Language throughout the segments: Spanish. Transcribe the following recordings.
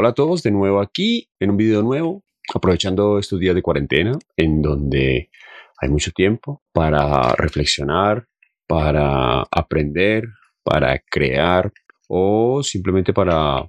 Hola a todos, de nuevo aquí en un video nuevo, aprovechando estos días de cuarentena en donde hay mucho tiempo para reflexionar, para aprender, para crear o simplemente para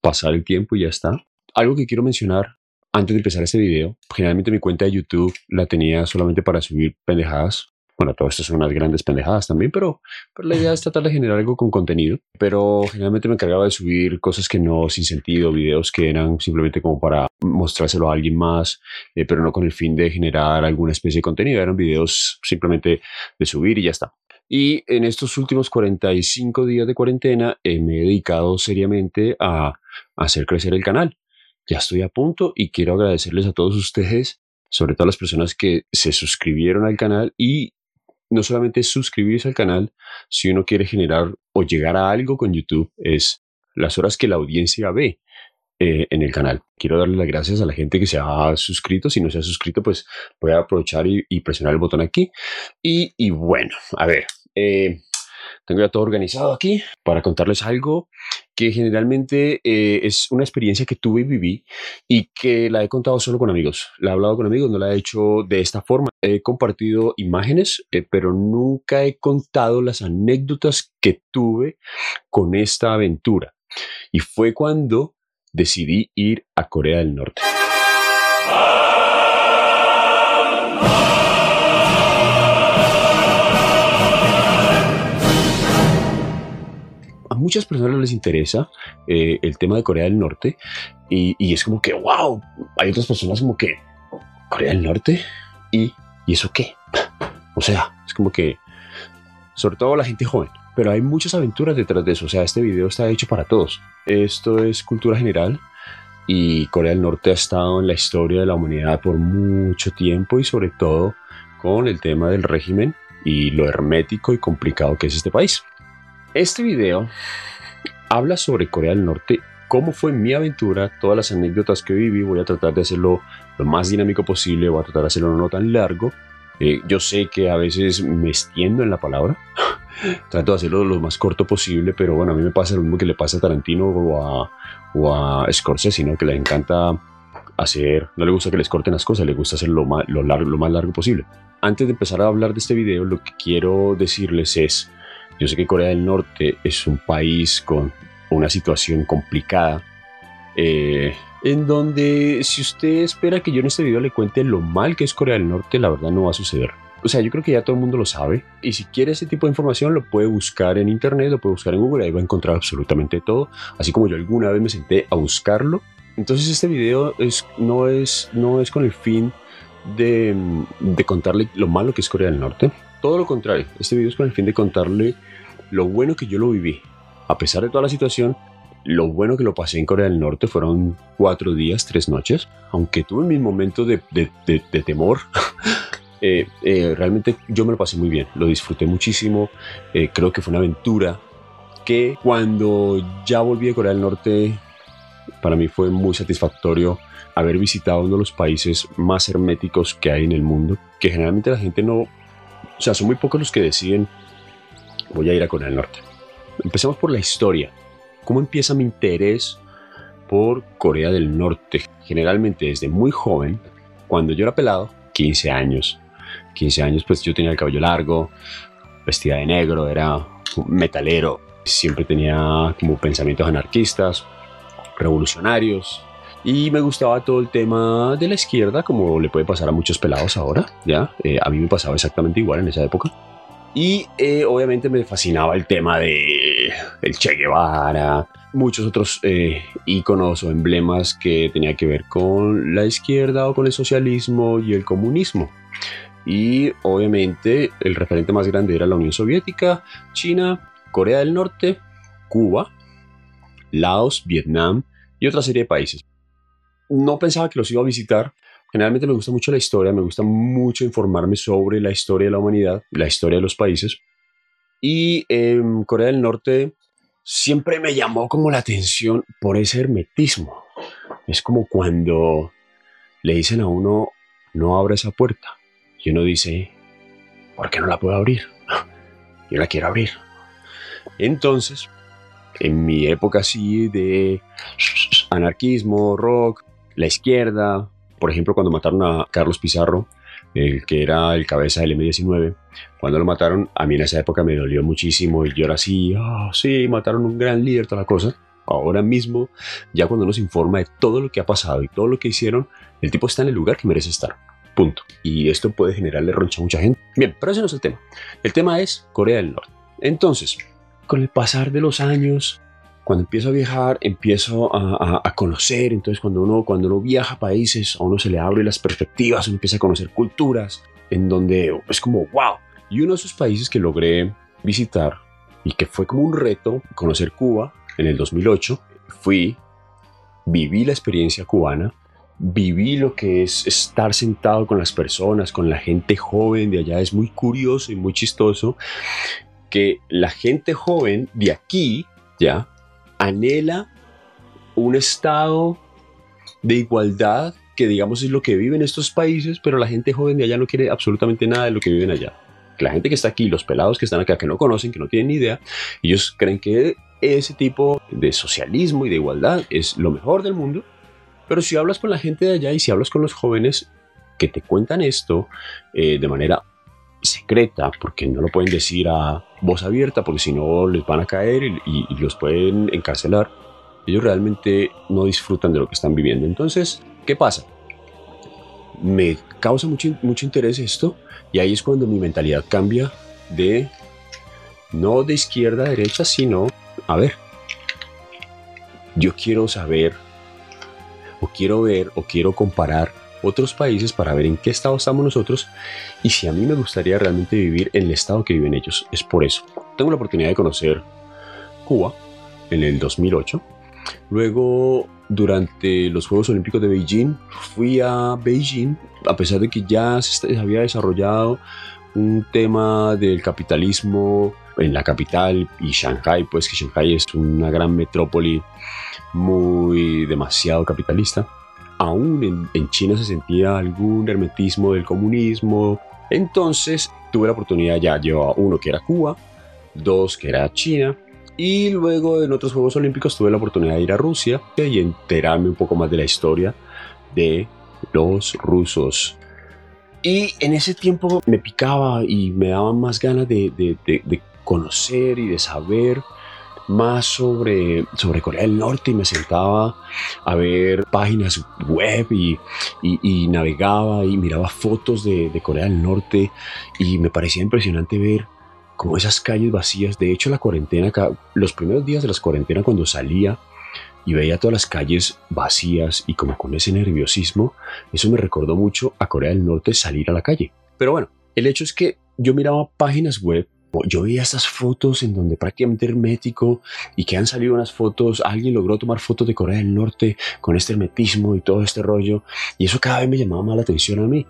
pasar el tiempo y ya está. Algo que quiero mencionar antes de empezar este video, generalmente mi cuenta de YouTube la tenía solamente para subir pendejadas, bueno, todo esto son unas grandes pendejadas también, pero, pero la idea es tratar de generar algo con contenido. Pero generalmente me encargaba de subir cosas que no sin sentido, videos que eran simplemente como para mostrárselo a alguien más, eh, pero no con el fin de generar alguna especie de contenido. Eran videos simplemente de subir y ya está. Y en estos últimos 45 días de cuarentena eh, me he dedicado seriamente a hacer crecer el canal. Ya estoy a punto y quiero agradecerles a todos ustedes sobre todo a las personas que se suscribieron al canal y no solamente suscribirse al canal, si uno quiere generar o llegar a algo con YouTube, es las horas que la audiencia ve eh, en el canal. Quiero darle las gracias a la gente que se ha suscrito. Si no se ha suscrito, pues voy a aprovechar y, presionar el botón aquí. Y, bueno, a ver, eh, tengo ya todo organizado aquí para contarles algo que generalmente eh, es una experiencia que tuve y viví y que la he contado solo con amigos. La he hablado con amigos, no la he hecho de esta forma. He compartido imágenes, eh, pero nunca he contado las anécdotas que tuve con esta aventura. Y fue cuando decidí ir a Corea del Norte. Muchas personas les interesa eh, el tema de Corea del Norte y, es como que, wow, hay otras personas como que, Corea del Norte y, ¿y eso qué? O sea, es como que, sobre todo la gente joven, pero hay muchas aventuras detrás de eso, o sea, este video está hecho para todos. Esto es cultura general y Corea del Norte ha estado en la historia de la humanidad por mucho tiempo y sobre todo con el tema del régimen y lo hermético y complicado que es este país. Este video habla sobre Corea del Norte, cómo fue mi aventura, todas las anécdotas que viví. Voy a tratar de hacerlo lo más dinámico posible, voy a tratar de hacerlo no tan largo. Eh, yo sé que a veces me extiendo en la palabra, trato de hacerlo lo más corto posible, pero bueno, a mí me pasa lo mismo que le pasa a Tarantino o a, Scorsese, ¿no? que le encanta hacer, no le gusta que les corten las cosas, le gusta largo, lo más largo posible. Antes de empezar a hablar de este video, lo que quiero decirles es, yo sé que Corea del Norte es un país con una situación complicada, eh, en donde si usted espera que yo en este video le cuente lo mal que es Corea del Norte, la verdad no va a suceder. O sea, yo creo que ya todo el mundo lo sabe. Y si quiere ese tipo de información, lo puede buscar en internet, lo puede buscar en Google, ahí va a encontrar absolutamente todo. Así como yo alguna vez me senté a buscarlo. Entonces este video es, no, es, no es con el fin de, de contarle lo malo que es Corea del Norte. Todo lo contrario, este video es con el fin de contarle lo bueno que yo lo viví. A pesar de toda la situación, lo bueno que lo pasé en Corea del Norte fueron cuatro días, tres noches. Aunque tuve mis momentos de, de, temor, eh, eh, realmente yo me lo pasé muy bien. Lo disfruté muchísimo. Eh, creo que fue una aventura que cuando ya volví a Corea del Norte, para mí fue muy satisfactorio haber visitado uno de los países más herméticos que hay en el mundo, que generalmente la gente no, o sea, son muy pocos los que deciden voy a ir a Corea del Norte. Empecemos por la historia. ¿Cómo empieza mi interés por Corea del Norte? Generalmente desde muy joven, cuando yo era pelado, 15 años. 15 años pues yo tenía el cabello largo, vestida de negro, era metalero, siempre tenía como pensamientos anarquistas, revolucionarios, y me gustaba todo el tema de la izquierda, como le puede pasar a muchos pelados ahora, ¿ya? Eh, a mí me pasaba exactamente igual en esa época. Y eh, obviamente me fascinaba el tema de el Che Guevara, muchos otros eh, íconos o emblemas que tenía que ver con la izquierda o con el socialismo y el comunismo. Y obviamente el referente más grande era la Unión Soviética, China, Corea del Norte, Cuba, Laos, Vietnam y otra serie de países. No pensaba que los iba a visitar Generalmente me gusta mucho la historia, me gusta mucho informarme sobre la historia de la humanidad, la historia de los países. Y en Corea del Norte siempre me llamó como la atención por ese hermetismo. Es como cuando le dicen a uno, no abra esa puerta. Y uno dice, ¿por qué no la puedo abrir? Yo la quiero abrir. Entonces, en mi época así de anarquismo, rock, la izquierda. Por ejemplo, cuando mataron a Carlos Pizarro, el que era el cabeza del M19, cuando lo mataron, a mí en esa época me dolió muchísimo y yo era así, ah, sí, mataron un gran líder, toda la cosa. Ahora mismo, ya cuando nos informa de todo lo que ha pasado y todo lo que hicieron, el tipo está en el lugar que merece estar. Punto. Y esto puede generarle roncha a mucha gente. Bien, pero ese no es el tema. El tema es Corea del Norte. Entonces, con el pasar de los años, cuando empiezo a viajar, empiezo a, conocer. Entonces, cuando uno, cuando uno viaja a países, a uno se le abre las perspectivas, uno empieza a conocer culturas, en donde es como, wow. Y uno de esos países que logré visitar y que fue como un reto, conocer Cuba en el 2008, fui, viví la experiencia cubana, viví lo que es estar sentado con las personas, con la gente joven de allá. Es muy curioso y muy chistoso que la gente joven de aquí, ya, anhela un estado de igualdad que digamos es lo que viven estos países, pero la gente joven de allá no quiere absolutamente nada de lo que viven allá. La gente que está aquí, los pelados que están acá, que no conocen, que no tienen ni idea, ellos creen que ese tipo de socialismo y de igualdad es lo mejor del mundo, pero si hablas con la gente de allá y si hablas con los jóvenes que te cuentan esto eh, de manera secreta, porque no lo pueden decir a voz abierta, porque si no les van a caer y, los pueden encarcelar. Ellos realmente no disfrutan de lo que están viviendo. Entonces, ¿qué pasa? Me causa mucho, mucho interés esto y ahí es cuando mi mentalidad cambia de no de izquierda a derecha, sino, a ver, yo quiero saber o quiero ver o quiero comparar otros países para ver en qué estado estamos nosotros y si a mí me gustaría realmente vivir en el estado que viven ellos. Es por eso. Tengo la oportunidad de conocer Cuba en el 2008. Luego, durante los Juegos Olímpicos de Beijing, fui a Beijing, a pesar de que ya se había desarrollado un tema del capitalismo en la capital y Shanghai, pues que Shanghai es una gran metrópoli muy demasiado capitalista aún en, China se sentía algún hermetismo del comunismo. Entonces tuve la oportunidad ya, llevaba uno que era Cuba, dos que era China, y luego en otros Juegos Olímpicos tuve la oportunidad de ir a Rusia y enterarme un poco más de la historia de los rusos. Y en ese tiempo me picaba y me daban más ganas de, de conocer y de saber más sobre, sobre Corea del Norte y me sentaba a ver páginas web y, navegaba y miraba fotos de, Corea del Norte y me parecía impresionante ver como esas calles vacías. De hecho, la cuarentena, los primeros días de las cuarentenas cuando salía y veía todas las calles vacías y como con ese nerviosismo, eso me recordó mucho a Corea del Norte salir a la calle. Pero bueno, el hecho es que yo miraba páginas web yo veía estas fotos en donde prácticamente hermético y que han salido unas fotos, alguien logró tomar fotos de Corea del Norte con este hermetismo y todo este rollo, y eso cada vez me llamaba más la atención a mí.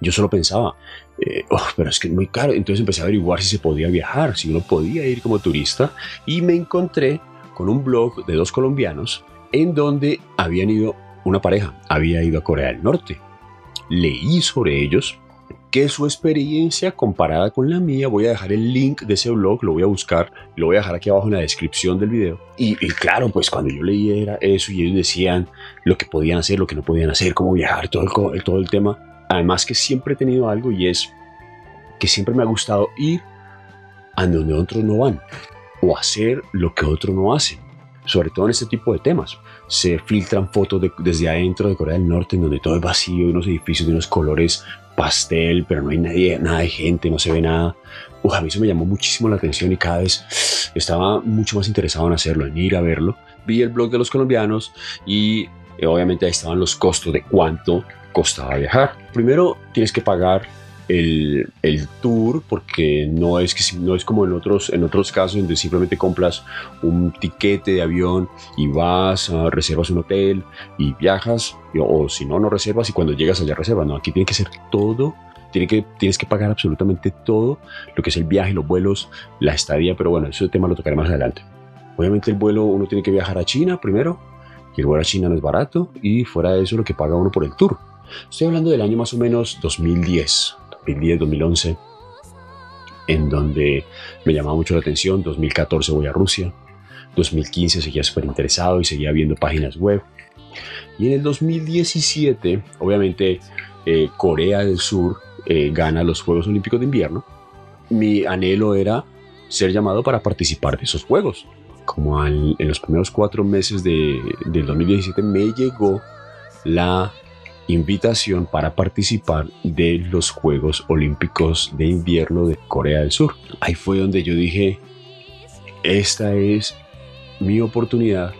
Yo solo pensaba, eh, oh, pero es que es muy caro, entonces empecé a averiguar si se podía viajar, si uno podía ir como turista, y me encontré con un blog de dos colombianos en donde habían ido una pareja, había ido a Corea del Norte. Leí sobre ellos, que su experiencia comparada con la mía, voy a dejar el link de ese blog, lo voy a buscar, lo voy a dejar aquí abajo en la descripción del video. Y, claro, pues cuando yo leí era eso y ellos decían lo que podían hacer, lo que no podían hacer, cómo viajar, todo el, todo el tema. Además que siempre he tenido algo y es que siempre me ha gustado ir a donde otros no van o hacer lo que otros no hacen sobre todo en este tipo de temas. Se filtran fotos desde adentro de Corea del Norte, en donde todo es vacío, unos edificios de unos colores pastel, pero no hay nadie, nada de gente, no se ve nada. Uf, a mí eso me llamó muchísimo la atención y cada vez estaba mucho más interesado en hacerlo, en ir a verlo. Vi el blog de los colombianos y eh, obviamente ahí estaban los costos de cuánto costaba viajar. Primero tienes que pagar el, tour, porque no es, que, no es como en otros, en otros casos donde simplemente compras un tiquete de avión y vas, a reservas un hotel y viajas, o, si no, no reservas y cuando llegas allá reservas. No, aquí tiene que ser todo tiene que, tienes que pagar absolutamente todo lo que es el viaje, los vuelos, la estadía, pero bueno, ese tema lo tocaré más adelante. Obviamente el vuelo uno tiene que viajar a China primero, y el vuelo a China no es barato, y fuera de eso lo que paga uno por el tour. Estoy hablando del año más o menos 2010, 2010-2011, en donde me llamaba mucho la atención. 2014 voy a Rusia. 2015 seguía súper interesado y seguía viendo páginas web. Y en el 2017, obviamente, eh, Corea del Sur eh, gana los Juegos Olímpicos de Invierno. Mi anhelo era ser llamado para participar de esos Juegos. Como en los primeros cuatro meses de, del 2017 me llegó la invitación para participar de los Juegos Olímpicos de Invierno de Corea del Sur. Ahí fue donde yo dije, esta es mi oportunidad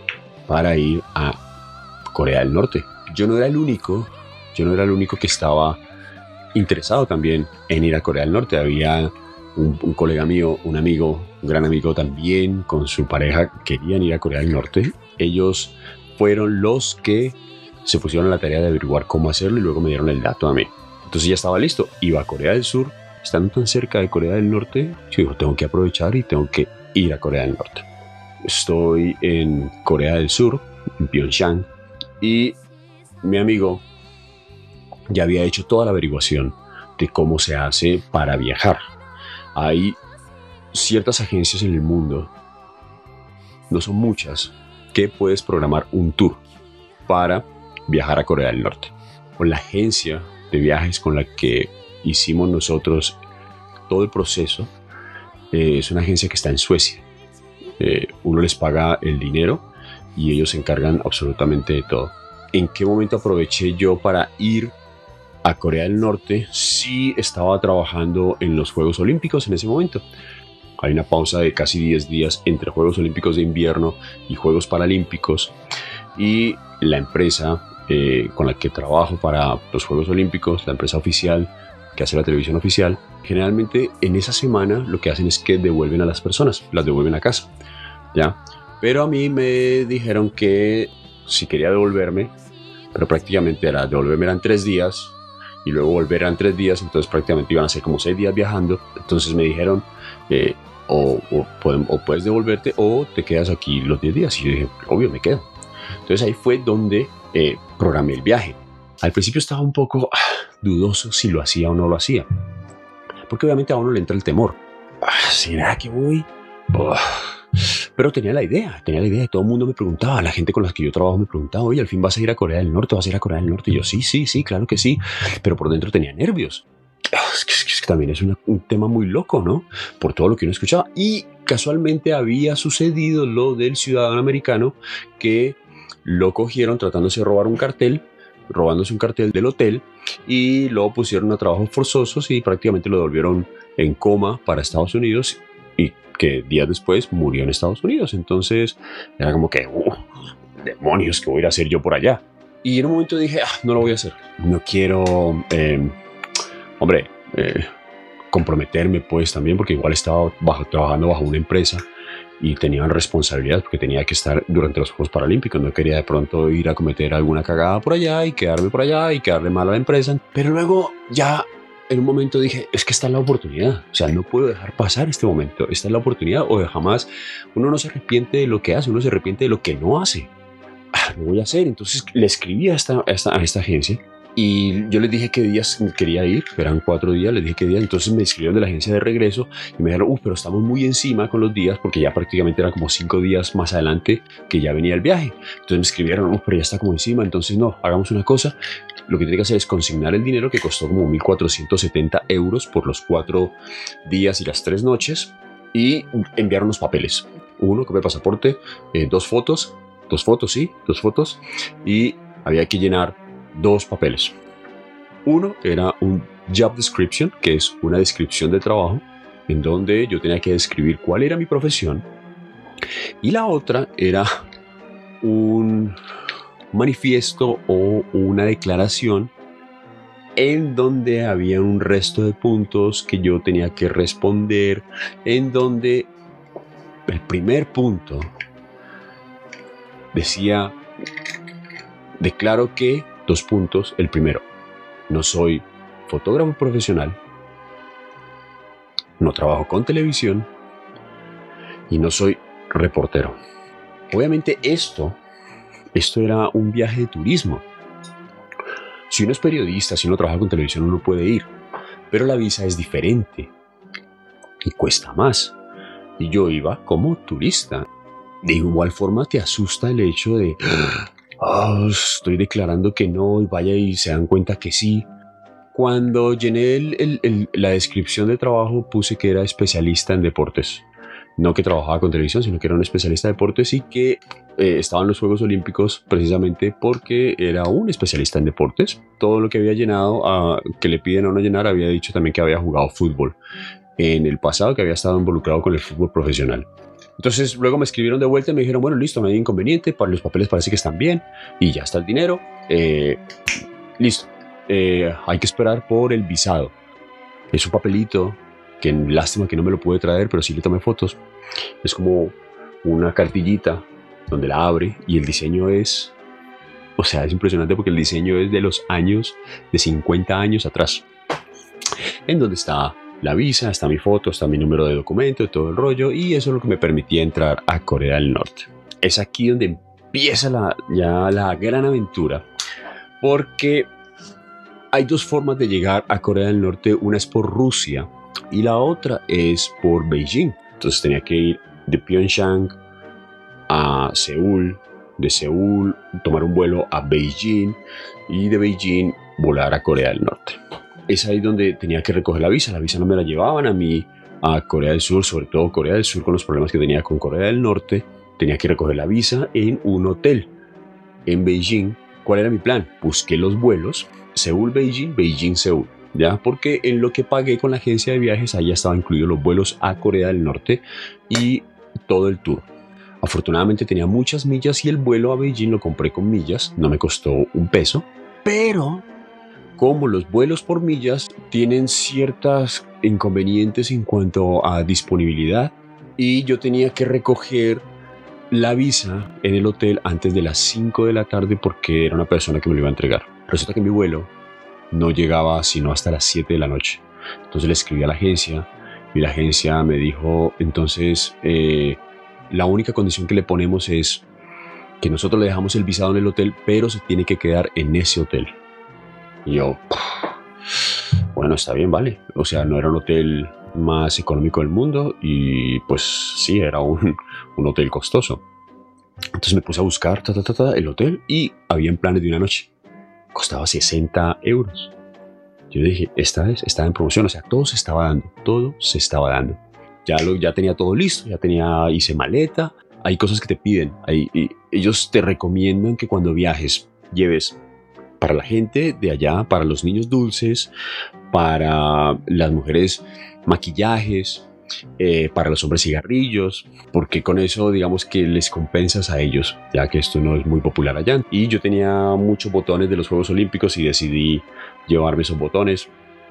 para ir a Corea del Norte. Yo no era el único, yo no era el único que estaba interesado también en ir a Corea del Norte. Había un, colega mío, un amigo, un gran amigo también, con su pareja, querían ir a Corea del Norte. Ellos fueron los que se pusieron a la tarea de averiguar cómo hacerlo y luego me dieron el dato a mí. Entonces ya estaba listo. Iba a Corea del Sur, estando tan cerca de Corea del Norte, yo digo, tengo que aprovechar y tengo que ir a Corea del Norte. Estoy en Corea del Sur, en Pyeongchang, y mi amigo ya había hecho toda la averiguación de cómo se hace para viajar. Hay ciertas agencias en el mundo, no son muchas, que puedes programar un tour para viajar a Corea del Norte. Con la agencia de viajes con la que hicimos nosotros todo el proceso, eh, es una agencia que está en Suecia. Eh, uno les paga el dinero y ellos se encargan absolutamente de todo. ¿En qué momento aproveché yo para ir a Corea del Norte? Sí estaba trabajando en los Juegos Olímpicos en ese momento. Hay una pausa de casi 10 días entre Juegos Olímpicos de invierno y Juegos Paralímpicos y la empresa eh, con la que trabajo para los Juegos Olímpicos, la empresa oficial que hace la televisión oficial, generalmente en esa semana lo que hacen es que devuelven a las personas, las devuelven a casa, ¿ya? Pero a mí me dijeron que si quería devolverme, pero prácticamente era devolverme eran tres días y luego volver eran tres días, entonces prácticamente iban a ser como seis días viajando, entonces me dijeron eh, o, o, puedes devolverte o te quedas aquí los diez días y yo dije, obvio, me quedo. Entonces ahí fue donde eh, programé el viaje. Al principio estaba un poco ah, dudoso si lo hacía o no lo hacía. Porque obviamente a uno le entra el temor. Ah, ¿Será que voy? Pero tenía la idea, tenía la idea todo el mundo me preguntaba, la gente con la que yo trabajo me preguntaba, oye, al fin vas a ir a Corea del Norte, vas a ir a Corea del Norte. Y yo, sí, sí, sí, claro que sí. Pero por dentro tenía nervios. Ah, es que, es que también es un tema muy loco, ¿no? Por todo lo que uno escuchaba. Y casualmente había sucedido lo del ciudadano americano que lo cogieron tratándose de robar un cartel, robándose un cartel del hotel y lo pusieron a trabajos forzosos y prácticamente lo devolvieron en coma para Estados Unidos y que días después murió en Estados Unidos. Entonces era como que, uh, demonios, ¿qué voy a hacer yo por allá? Y en un momento dije, ah, no lo voy a hacer. No quiero, em, hombre, eh, comprometerme pues también porque igual estaba trabajando bajo una empresa y tenían responsabilidad porque tenía que estar durante los Juegos Paralímpicos. No quería de pronto ir a cometer alguna cagada por allá y quedarme por allá y quedarle mal a la empresa. Pero luego ya en un momento dije, es que esta es la oportunidad. O sea, no puedo dejar pasar este momento. Esta es la oportunidad o jamás uno no se arrepiente de lo que hace, uno se arrepiente de lo que no hace. Ah, lo voy a hacer. Entonces le escribí a esta, a esta, a esta agencia y yo les dije qué días quería ir, eran cuatro días, les dije qué días, entonces me escribieron de la agencia de regreso y me dijeron, uff, pero estamos muy encima con los días porque ya prácticamente eran como cinco días más adelante que ya venía el viaje. Entonces me escribieron, uff, pero ya está como encima, entonces no, hagamos una cosa, lo que tiene que hacer es consignar el dinero que costó como 1.470 euros por los cuatro días y las tres noches y enviar unos papeles. Uno, copia de pasaporte, eh, dos fotos, dos fotos, sí, dos fotos y había que llenar dos papeles. Uno era un job description, que es una descripción de trabajo, en donde yo tenía que describir cuál era mi profesión. Y la otra era un manifiesto o una declaración en donde había un resto de puntos que yo tenía que responder, en donde el primer punto decía, declaro que Dos puntos. El primero, no soy fotógrafo profesional, no trabajo con televisión y no soy reportero. Obviamente esto, esto era un viaje de turismo. Si uno es periodista, si uno trabaja con televisión, uno puede ir, pero la visa es diferente y cuesta más. Y yo iba como turista. de igual forma te asusta el hecho de, "Ah, estoy declarando que no y vaya y se dan cuenta que sí. Cuando llené la descripción de trabajo puse que era especialista en deportes. No que trabajaba con televisión, sino que era un especialista en deportes y que eh, estaba en los Juegos Olímpicos precisamente porque era un especialista en deportes. Todo lo que había llenado, a- que le piden a uno llenar, había dicho también que había jugado fútbol en el pasado, que había estado involucrado con el fútbol profesional. Entonces luego me escribieron de vuelta y me dijeron, bueno, listo, no hay inconveniente, para los papeles parece que están bien y ya está el dinero. eh, listo, Eh, hay que esperar por el visado. Es un papelito que lástima que no me lo pude traer, pero sí le tomé fotos. Es como una cartillita donde la abre y el diseño es, o sea, es impresionante porque el diseño es de los años, de 50 años atrás. En donde está la visa, está mi foto, está mi número de documento, todo el rollo, y eso es lo que me permitía entrar a Corea del Norte. Es aquí donde empieza la, ya la gran aventura, porque hay dos formas de llegar a Corea del Norte, una es por Rusia y la otra es por Beijing. Entonces tenía que ir de Pyeongchang a Seúl, de Seúl tomar un vuelo a Beijing y de Beijing volar a Corea del Norte. Es ahí donde tenía que recoger la visa. La visa no me la llevaban a mí a Corea del Sur, sobre todo Corea del Sur con los problemas que tenía con Corea del Norte. Tenía que recoger la visa en un hotel en Beijing. ¿Cuál era mi plan? Busqué los vuelos Seúl-Beijing, Beijing-Seúl. ¿Ya? Porque en lo que pagué con la agencia de viajes, ya estaban incluidos los vuelos a Corea del Norte y todo el tour. Afortunadamente tenía muchas millas y el vuelo a Beijing lo compré con millas, no me costó un peso, pero como los vuelos por millas tienen ciertos inconvenientes en cuanto a disponibilidad y yo tenía que recoger la visa en el hotel antes de las 5 de la tarde porque era una persona que me lo iba a entregar. Resulta que mi vuelo no llegaba sino hasta las 7 de la noche. Entonces le escribí a la agencia y la agencia me dijo, entonces eh, la única condición que le ponemos es que nosotros le dejamos el visado en el hotel, pero se tiene que quedar en ese hotel. Y yo, bueno, está bien, vale. O sea, no era un hotel más económico del mundo y pues sí, era un, un hotel costoso. Entonces me puse a buscar ta, el hotel y había planes de una noche. Costaba 60 euros. Yo dije, esta vez estaba en promoción, o sea, todo se estaba dando, todo se estaba dando. Ya, lo, ya tenía todo listo, ya tenía, hice maleta. Hay cosas que te piden, hay, ellos te recomiendan que cuando viajes lleves para la gente de allá, para los niños dulces, para las mujeres maquillajes, eh, para los hombres cigarrillos, porque con eso digamos que les compensas a ellos, ya que esto no es muy popular allá. Y yo tenía muchos botones de los Juegos Olímpicos y decidí llevarme esos botones.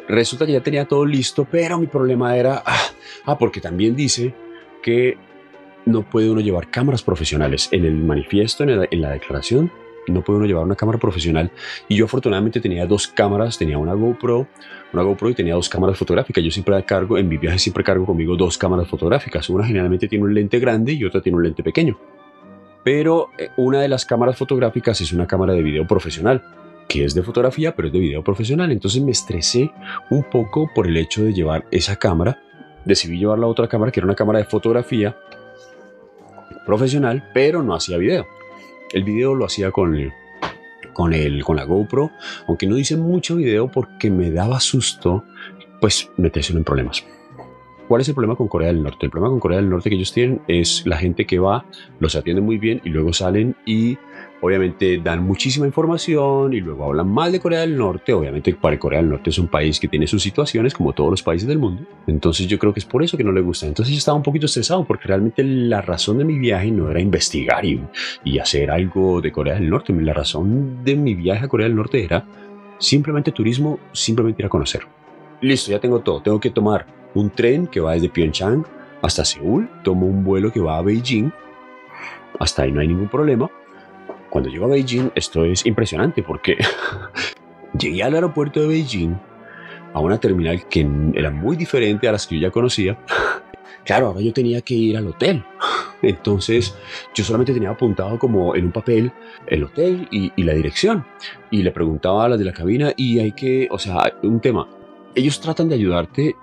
Resulta que ya tenía todo listo, pero mi problema era, ah, ah porque también dice que no puede uno llevar cámaras profesionales. En el manifiesto, en en la declaración, no puede uno llevar una cámara profesional. Y yo afortunadamente tenía dos cámaras, tenía una GoPro, una GoPro y tenía dos cámaras fotográficas. Yo siempre cargo, en mi viaje siempre cargo conmigo dos cámaras fotográficas. Una generalmente tiene un lente grande y otra tiene un lente pequeño. Pero eh, una de las cámaras fotográficas es una cámara de video profesional, que es de fotografía, pero es de video profesional. Entonces me estresé un poco por el hecho de llevar esa cámara. Decidí llevar la otra cámara, que era una cámara de fotografía profesional, pero no hacía video. El video lo hacía con, el, con, el, con la GoPro, aunque no hice mucho video porque me daba susto, pues meterse en problemas. ¿Cuál es el problema con Corea del Norte? El problema con Corea del Norte que ellos tienen es la gente que va, los atienden muy bien y luego salen y obviamente dan muchísima información y luego hablan mal de Corea del Norte. Obviamente para Corea del Norte es un país que tiene sus situaciones como todos los países del mundo. Entonces yo creo que es por eso que no le gusta. Entonces yo estaba un poquito estresado porque realmente la razón de mi viaje no era investigar y, y hacer algo de Corea del Norte. La razón de mi viaje a Corea del Norte era simplemente turismo, simplemente ir a conocer. Listo, ya tengo todo. Tengo que tomar un tren que va desde Pyeongchang hasta Seúl. Tomo un vuelo que va a Beijing. Hasta ahí no hay ningún problema. Cuando llego a Beijing, esto es impresionante porque llegué al aeropuerto de Beijing a una terminal que era muy diferente a las que yo ya conocía. Claro, ahora yo tenía que ir al hotel. Entonces yo solamente tenía apuntado como en un papel el hotel y, y, la dirección. Y le preguntaba a las de la cabina y hay que, o sea, un tema. Ellos tratan de ayudarte,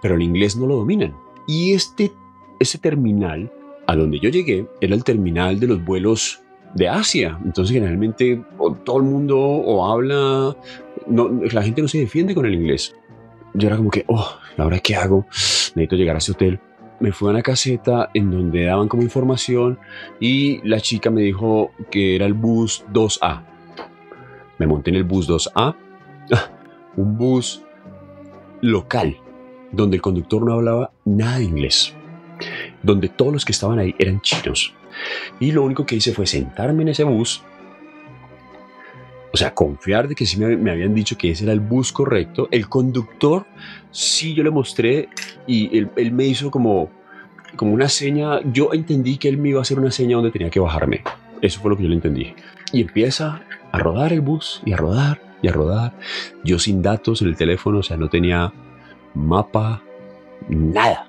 pero el inglés no lo dominan. Y este, este terminal a donde yo llegué era el terminal de los vuelos de Asia. Entonces generalmente todo el mundo o habla, la gente no se defiende con el inglés. Yo era como que, oh, ¿ahora qué hago? Necesito llegar a ese hotel. Me fui a una caseta en donde daban como información y la chica me dijo que era el bus 2A. Me monté en el bus 2A, un bus local, donde el conductor no hablaba nada de inglés, donde todos los que estaban ahí eran chinos. Y lo único que hice fue sentarme en ese bus, o sea, confiar de que sí me, habían dicho que ese era el bus correcto. El conductor, sí yo le mostré y él, él me hizo como, como una seña. Yo entendí que él me iba a hacer una seña donde tenía que bajarme. Eso fue lo que yo le entendí. Y empieza a rodar el bus y a rodar y a rodar. Yo sin datos en el teléfono, o sea, no tenía mapa, nada.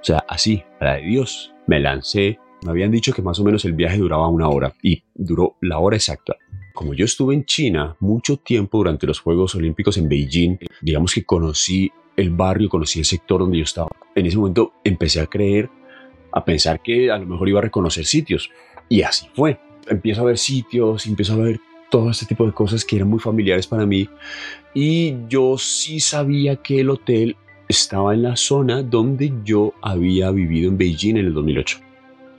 O sea, así, a la de Dios, me lancé. Me habían dicho que más o menos el viaje duraba una hora y duró la hora exacta. Como yo estuve en China mucho tiempo durante los Juegos Olímpicos en Beijing, digamos que conocí el barrio, conocí el sector donde yo estaba. En ese momento empecé a creer, a pensar que a lo mejor iba a reconocer sitios. Y así fue. Empiezo a ver sitios, empiezo a ver todo este tipo de cosas que eran muy familiares para mí. Y yo sí sabía que el hotel estaba en la zona donde yo había vivido en Beijing en el 2008.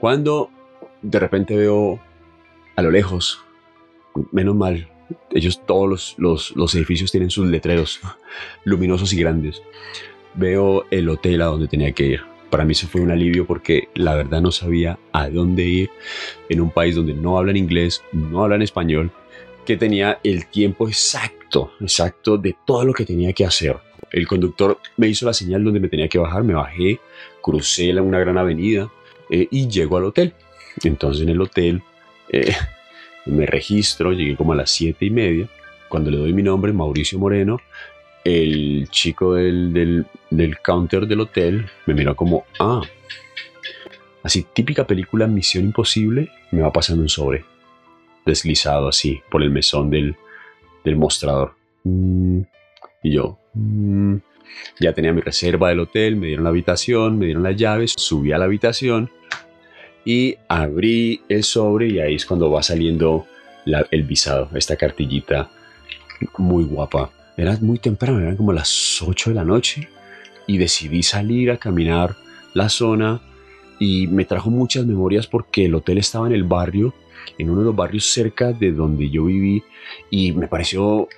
Cuando de repente veo a lo lejos, menos mal, ellos todos los, los, edificios tienen sus letreros luminosos y grandes. Veo el hotel a donde tenía que ir. Para mí eso fue un alivio porque la verdad no sabía a dónde ir en un país donde no hablan inglés, no hablan español que tenía el tiempo exacto, exacto de todo lo que tenía que hacer. El conductor me hizo la señal donde me tenía que bajar, me bajé, crucé una gran avenida eh, y llego al hotel. Entonces en el hotel eh, me registro, llegué como a las siete y media. Cuando le doy mi nombre, Mauricio Moreno, el chico del, del, del counter del hotel me miró como, ah, así típica película Misión Imposible, me va pasando un sobre deslizado así por el mesón del, mostrador. Mm, y yo mm, ya tenía mi reserva del hotel, me dieron la habitación, me dieron las llaves, subí a la habitación y abrí el sobre y ahí es cuando va saliendo el visado, esta cartillita muy guapa. Era muy temprano, eran como las 8 de la noche y decidí salir a caminar la zona y me trajo muchas memorias porque el hotel estaba en el barrio en uno de los barrios cerca de donde yo viví y me pareció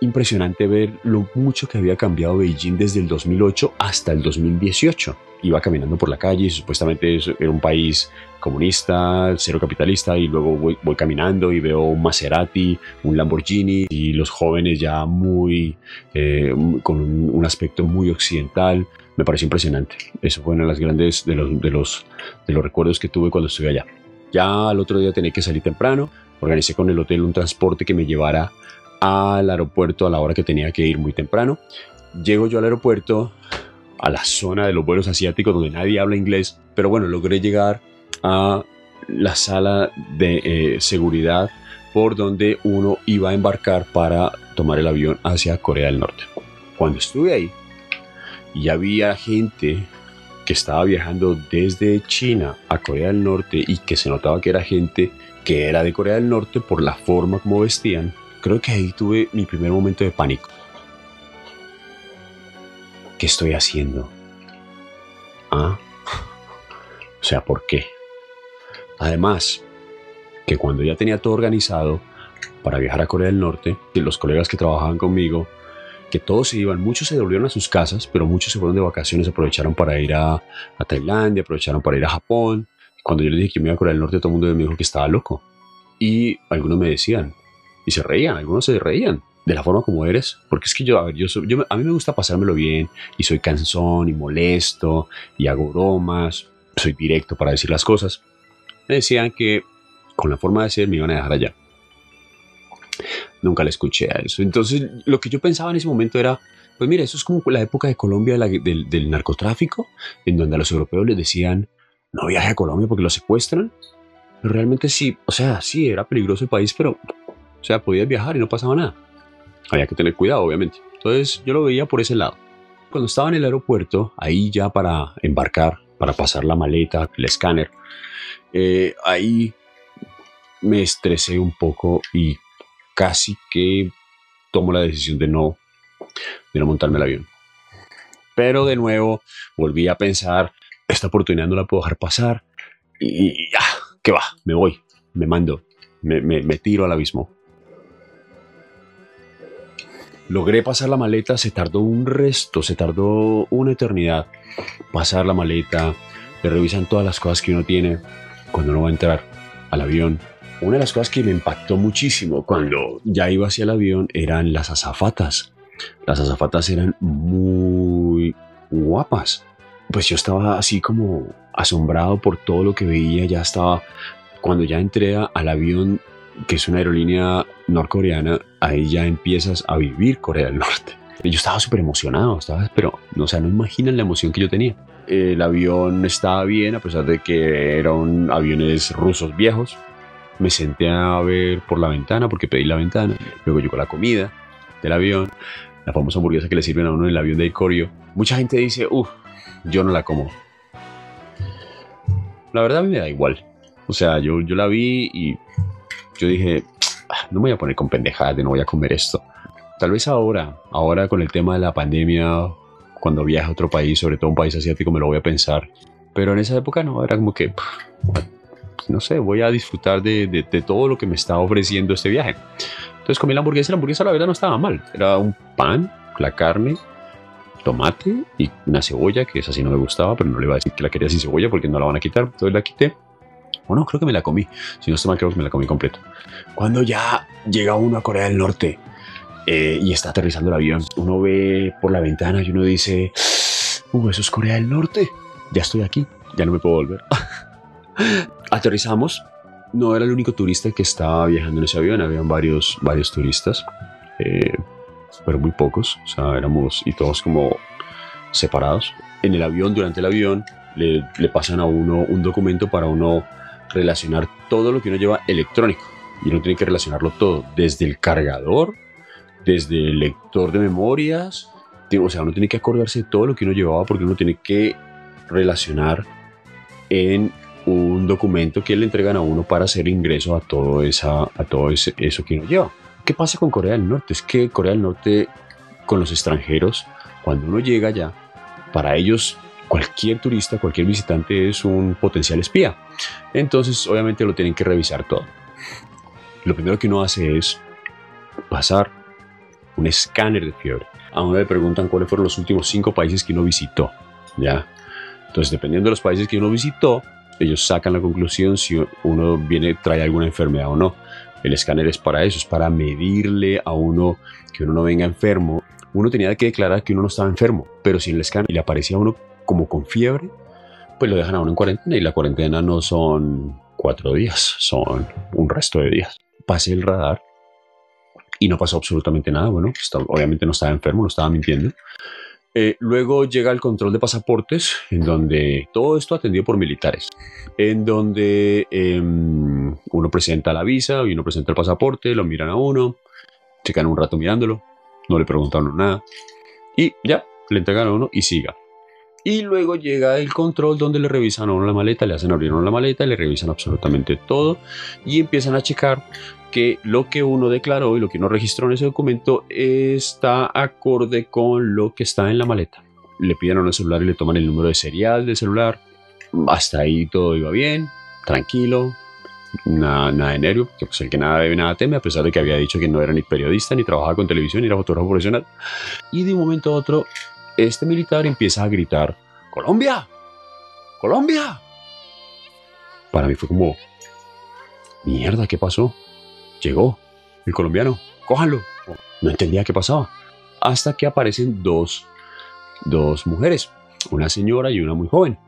impresionante ver lo mucho que había cambiado Beijing desde el 2008 hasta el 2018. Iba caminando por la calle, supuestamente era un país comunista, cero capitalista, y luego voy, caminando y veo un Maserati, un Lamborghini, y los jóvenes ya muy, eh, con un, aspecto muy occidental. Me pareció impresionante. Eso fue uno de los grandes de los, de los, de los recuerdos que tuve cuando estuve allá. Ya al otro día tenía que salir temprano, organicé con el hotel un transporte que me llevara al aeropuerto a la hora que tenía que ir muy temprano. Llego yo al aeropuerto, a la zona de los vuelos asiáticos donde nadie habla inglés, pero bueno, logré llegar a la sala de eh, seguridad por donde uno iba a embarcar para tomar el avión hacia Corea del Norte. Cuando estuve ahí y había gente que estaba viajando desde China a Corea del Norte y que se notaba que era gente que era de Corea del Norte por la forma como vestían, creo que ahí tuve mi primer momento de pánico. ¿Qué estoy haciendo? ¿Ah? O sea, ¿por qué? Además, que cuando ya tenía todo organizado para viajar a Corea del Norte, los colegas que trabajaban conmigo que todos se iban, muchos se devolvieron a sus casas, pero muchos se fueron de vacaciones, aprovecharon para ir a, a Tailandia, aprovecharon para ir a Japón. Cuando yo les dije que me iba a Corea del Norte, todo el mundo me dijo que estaba loco. Y algunos me decían, y se reían, algunos se reían de la forma como eres, porque es que yo, a ver, yo, yo, a mí me gusta pasármelo bien, y soy cansón, y molesto, y hago bromas, soy directo para decir las cosas. Me decían que con la forma de ser me iban a dejar allá nunca le escuché a eso. Entonces, lo que yo pensaba en ese momento era, pues mira, eso es como la época de Colombia del, narcotráfico, en donde a los europeos les decían, no viaje a Colombia porque lo secuestran. Pero realmente sí, o sea, sí, era peligroso el país, pero, o sea, podías viajar y no pasaba nada. Había que tener cuidado, obviamente. Entonces, yo lo veía por ese lado. Cuando estaba en el aeropuerto, ahí ya para embarcar, para pasar la maleta, el escáner. Eh, ahí me estresé un poco y casi que tomo la decisión de no, de no montarme el avión. Pero de nuevo volví a pensar, esta oportunidad no la puedo dejar pasar y, ya, ¿qué va? Me voy, me mando, me, me tiro al abismo. Logré pasar la maleta, se tardó un resto, se tardó una eternidad. Pasar la maleta, le revisan todas las cosas que uno tiene cuando uno va a entrar al avión. Una de las cosas que me impactó muchísimo cuando ya iba hacia el avión eran las azafatas. Las azafatas eran muy guapas. Pues yo estaba así como asombrado por todo lo que veía. Ya estaba, cuando ya entré al avión, que es una aerolínea norcoreana, ahí ya empiezas a vivir Corea del Norte. Yo estaba súper emocionado, estaba, pero o sea, no imaginan la emoción que yo tenía. El avión estaba bien, a pesar de que eran aviones rusos viejos. Me senté a ver por la ventana, porque pedí la ventana. Luego llegó la comida del avión, la famosa hamburguesa que le sirven a uno en el avión de Icorio. Mucha gente dice, uff, yo no la como. La verdad a mí me da igual. O sea, yo, yo la vi y yo dije, ah, no me voy a poner con pendejadas de no voy a comer esto. Tal vez ahora, ahora con el tema de la pandemia, cuando viaje a otro país, sobre todo un país asiático, me lo voy a pensar. Pero en esa época no, era como que, no sé, voy a disfrutar de, de, todo lo que me está ofreciendo este viaje. Entonces comí la hamburguesa, la hamburguesa la verdad no estaba mal. Era un pan, la carne, tomate y una cebolla, que esa sí no me gustaba, pero no le iba a decir que la quería sin cebolla porque no la van a quitar. Entonces la quité bueno, creo que me la comí. Si no estoy mal, creo que me la comí completo. Cuando ya llega uno a Corea del Norte eh, y está aterrizando el avión, uno ve por la ventana y uno dice, uh, eso es Corea del Norte. Ya estoy aquí, ya no me puedo volver. Aterrizamos. No era el único turista que estaba viajando en ese avión, habían varios, varios turistas, eh, pero muy pocos, o sea, éramos y todos como separados. En el avión, durante el avión, le, le pasan a uno un documento para uno relacionar todo lo que uno lleva electrónico. Y uno tiene que relacionarlo todo, desde el cargador, desde el lector de memorias. O sea, uno tiene que acordarse de todo lo que uno llevaba porque uno tiene que relacionar en un documento que le entregan a uno para hacer ingreso a todo, esa, a todo ese, eso que uno lleva. ¿Qué pasa con Corea del Norte? Es que Corea del Norte, con los extranjeros, cuando uno llega allá, para ellos cualquier turista, cualquier visitante es un potencial espía. Entonces, obviamente lo tienen que revisar todo. Lo primero que uno hace es pasar un escáner de fiebre. A uno le preguntan cuáles fueron los últimos cinco países que uno visitó. ¿ya? Entonces, dependiendo de los países que uno visitó, ellos sacan la conclusión si uno viene, trae alguna enfermedad o no. El escáner es para eso, es para medirle a uno que uno no venga enfermo. Uno tenía que declarar que uno no estaba enfermo, pero si en el escáner le aparecía a uno como con fiebre, pues lo dejan a uno en cuarentena y la cuarentena no son cuatro días, son un resto de días. Pasé el radar y no pasó absolutamente nada. Bueno, obviamente no estaba enfermo, no estaba mintiendo. Eh, luego llega el control de pasaportes, en donde todo esto atendido por militares, en donde em, uno presenta la visa y uno presenta el pasaporte, lo miran a uno, se quedan un rato mirándolo, no le preguntaron nada y ya, le entregan a uno y siga. Y luego llega el control donde le revisan a uno la maleta, le hacen abrir uno la maleta, le revisan absolutamente todo y empiezan a checar que lo que uno declaró y lo que uno registró en ese documento está acorde con lo que está en la maleta. Le piden a uno el celular y le toman el número de serial del celular. Hasta ahí todo iba bien, tranquilo, nada, nada de nervio, que pues el que nada debe nada teme, a pesar de que había dicho que no era ni periodista, ni trabajaba con televisión, ni era fotógrafo profesional. Y de un momento a otro este militar empieza a gritar, Colombia, Colombia. Para mí fue como, mierda, ¿qué pasó? Llegó el colombiano, cójanlo. No entendía qué pasaba. Hasta que aparecen dos, dos mujeres, una señora y una muy joven.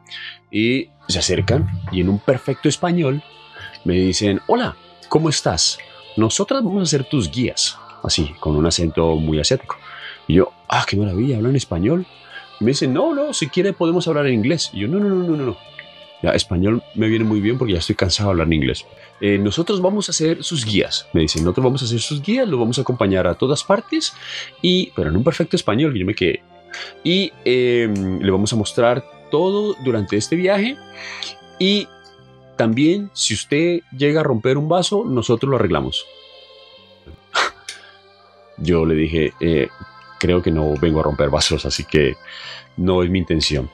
Y se acercan y en un perfecto español me dicen, hola, ¿cómo estás? Nosotras vamos a ser tus guías. Así, con un acento muy asiático. Y yo, ah, qué maravilla, hablan español. Me dicen, no, no, si quiere podemos hablar en inglés. Y yo, no, no, no, no, no. Ya, español me viene muy bien porque ya estoy cansado de hablar en inglés. Eh, nosotros vamos a ser sus guías. Me dicen, nosotros vamos a ser sus guías, lo vamos a acompañar a todas partes, y, pero en un perfecto español. Yo me quedé. Y em, le vamos a mostrar todo durante este viaje y también si usted llega a romper un vaso, nosotros lo arreglamos. Yo le dije, eh, creo que no vengo a romper vasos, así que no es mi intención.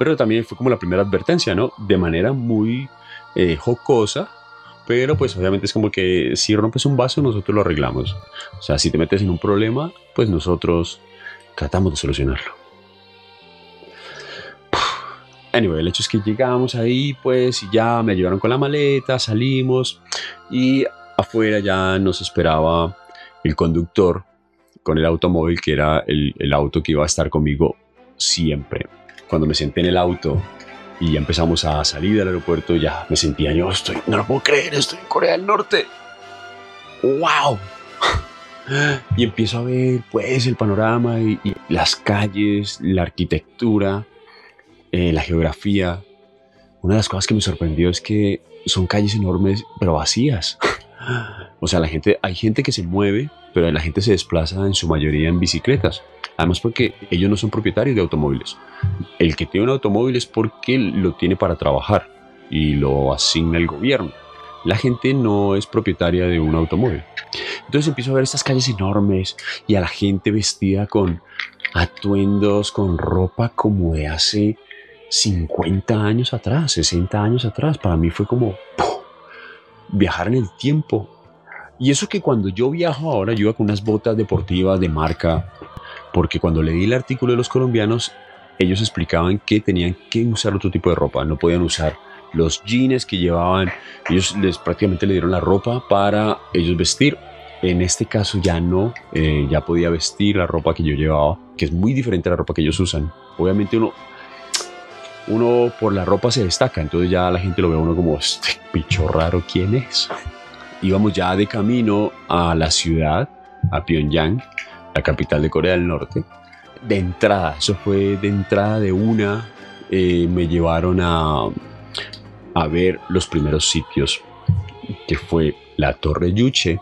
Pero también fue como la primera advertencia, ¿no? De manera muy eh, jocosa, pero pues obviamente es como que si rompes un vaso, nosotros lo arreglamos. O sea, si te metes en un problema, pues nosotros tratamos de solucionarlo. Anyway, el hecho es que llegamos ahí, pues, y ya me ayudaron con la maleta, salimos y afuera ya nos esperaba el conductor con el automóvil, que era el, auto que iba a estar conmigo siempre. Cuando me senté en el auto y ya empezamos a salir del aeropuerto, ya me sentía yo, estoy, no lo puedo creer, estoy en Corea del Norte. ¡Wow! Y empiezo a ver pues el panorama y, y las calles, la arquitectura, eh, la geografía. Una de las cosas que me sorprendió es que son calles enormes pero vacías. O sea, la gente, hay gente que se mueve, pero la gente se desplaza en su mayoría en bicicletas. Además porque ellos no son propietarios de automóviles. El que tiene un automóvil es porque lo tiene para trabajar y lo asigna el gobierno. La gente no es propietaria de un automóvil. Entonces empiezo a ver estas calles enormes y a la gente vestida con atuendos, con ropa como de hace 50 años atrás, 60 años atrás. Para mí fue como viajar en el tiempo. Y eso que cuando yo viajo ahora, yo iba con unas botas deportivas de marca, porque cuando leí el artículo de los colombianos, ellos explicaban que tenían que usar otro tipo de ropa, no podían usar los jeans que llevaban, ellos les prácticamente le dieron la ropa para ellos vestir. En este caso ya no, eh, ya podía vestir la ropa que yo llevaba, que es muy diferente a la ropa que ellos usan. Obviamente uno, uno por la ropa se destaca, entonces ya la gente lo ve a uno como, este bicho raro, ¿quién es? Íbamos ya de camino a la ciudad, a Pyongyang, la capital de Corea del Norte. De entrada, eso fue de entrada de una, eh, me llevaron a, a ver los primeros sitios, que fue la Torre Yuche,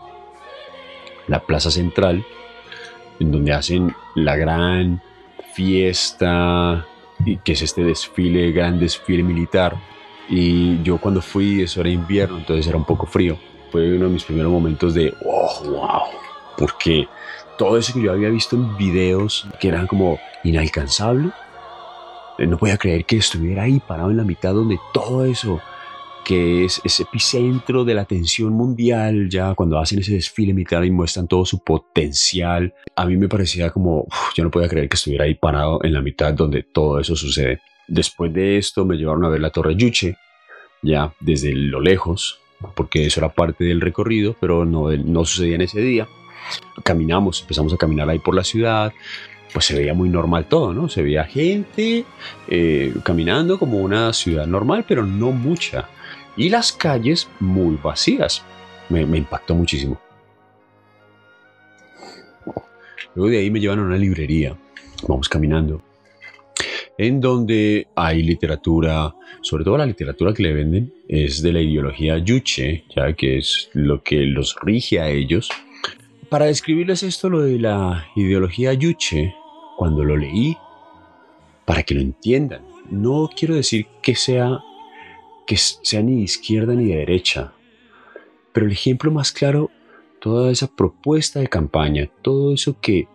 la Plaza Central, en donde hacen la gran fiesta, y que es este desfile, gran desfile militar. Y yo cuando fui, eso era invierno, entonces era un poco frío. Fue uno de mis primeros momentos de, oh, wow, porque todo eso que yo había visto en videos que eran como inalcanzable, eh, no podía creer que estuviera ahí parado en la mitad donde todo eso que es ese epicentro de la atención mundial, ya cuando hacen ese desfile militar y muestran todo su potencial, a mí me parecía como, yo no podía creer que estuviera ahí parado en la mitad donde todo eso sucede. Después de esto me llevaron a ver la Torre Yuche, ya desde lo lejos, porque eso era parte del recorrido, pero no, no sucedía en ese día. Caminamos, empezamos a caminar ahí por la ciudad, pues se veía muy normal todo, ¿no? Se veía gente eh, caminando como una ciudad normal, pero no mucha y las calles muy vacías. Me, impactó muchísimo. Luego de ahí me llevan a una librería. Vamos caminando. En donde hay literatura, sobre todo la literatura que le venden, es de la ideología Yuche, ya que es lo que los rige a ellos. Para describirles esto, lo de la ideología Yuche, cuando lo leí, para que lo entiendan, no quiero decir que sea que sea ni de izquierda ni de derecha. Pero el ejemplo más claro, toda esa propuesta de campaña, todo eso que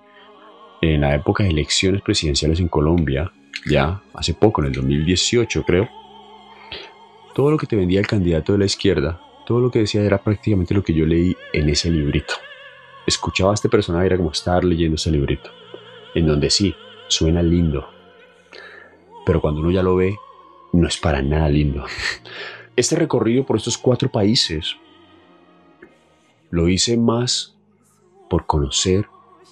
en la época de elecciones presidenciales en Colombia, ya hace poco, en el 2018 creo, todo lo que te vendía el candidato de la izquierda, todo lo que decía era prácticamente lo que yo leí en ese librito. Escuchaba a este personaje, era como estar leyendo ese librito, en donde sí, suena lindo, pero cuando uno ya lo ve, no es para nada lindo. Este recorrido por estos cuatro países lo hice más por conocer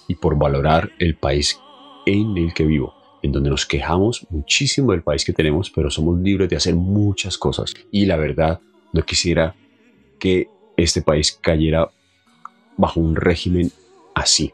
y por valorar el país en el que vivo, en donde nos quejamos muchísimo del país que tenemos, pero somos libres de hacer muchas cosas. Y la verdad, no quisiera que este país cayera bajo un régimen así.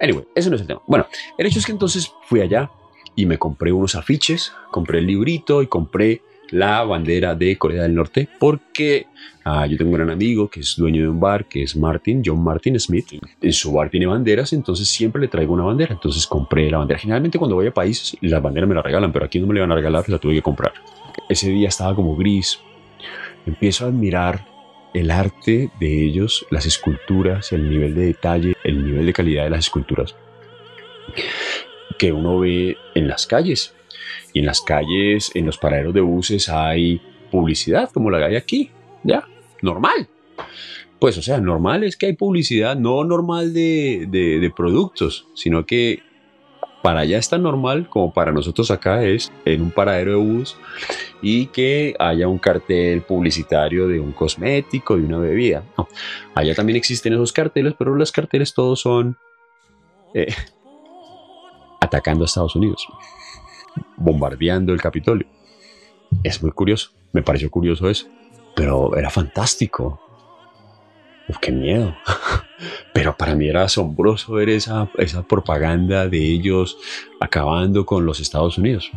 Anyway, eso no es el tema. Bueno, el hecho es que entonces fui allá, y me compré unos afiches, compré el librito y compré la bandera de Corea del Norte porque ah, yo tengo un gran amigo que es dueño de un bar que es Martin, John Martin Smith. En su bar tiene banderas, entonces siempre le traigo una bandera. Entonces compré la bandera. Generalmente cuando voy a países las banderas me la regalan, pero aquí no me la van a regalar, la tuve que comprar. Ese día estaba como gris. Empiezo a admirar el arte de ellos, las esculturas, el nivel de detalle, el nivel de calidad de las esculturas que uno ve en las calles. Y en las calles, en los paraderos de buses hay publicidad como la que hay aquí. Ya, normal. Pues, o sea, normal es que hay publicidad, no normal de, de, productos, sino que para allá es tan normal como para nosotros acá es en un paradero de bus y que haya un cartel publicitario de un cosmético, de una bebida. allá también existen esos carteles, pero los carteles todos son eh, atacando a Estados Unidos, bombardeando el Capitolio. Es muy curioso, me pareció curioso eso, pero era fantástico. Uf, qué miedo. Pero para mí era asombroso ver esa, esa propaganda de ellos acabando con los Estados Unidos.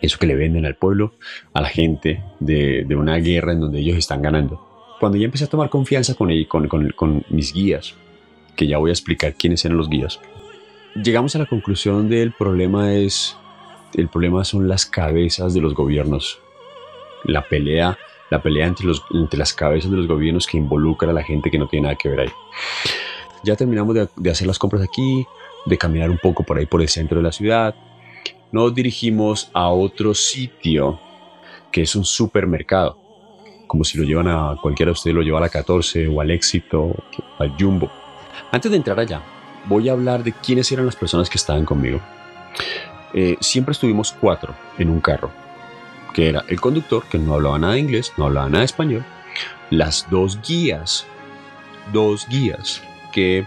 Eso que le venden al pueblo, a la gente, de, una guerra en donde ellos están ganando. Cuando ya empecé a tomar confianza con, con, con, con mis guías, que ya voy a explicar quiénes eran los guías, llegamos a la conclusión del problema es, el problema son las cabezas de los gobiernos. La pelea, la pelea entre, los, entre las cabezas de los gobiernos que involucra a la gente que no tiene nada que ver ahí. Ya terminamos de, de hacer las compras aquí, de caminar un poco por ahí por el centro de la ciudad. Nos dirigimos a otro sitio que es un supermercado. Como si lo llevan a cualquiera de ustedes, lo lleva a la 14 o al éxito, al Jumbo. Antes de entrar allá, voy a hablar de quiénes eran las personas que estaban conmigo. Eh, siempre estuvimos cuatro en un carro, que era el conductor, que no hablaba nada de inglés, no hablaba nada de español, las dos guías, dos guías, que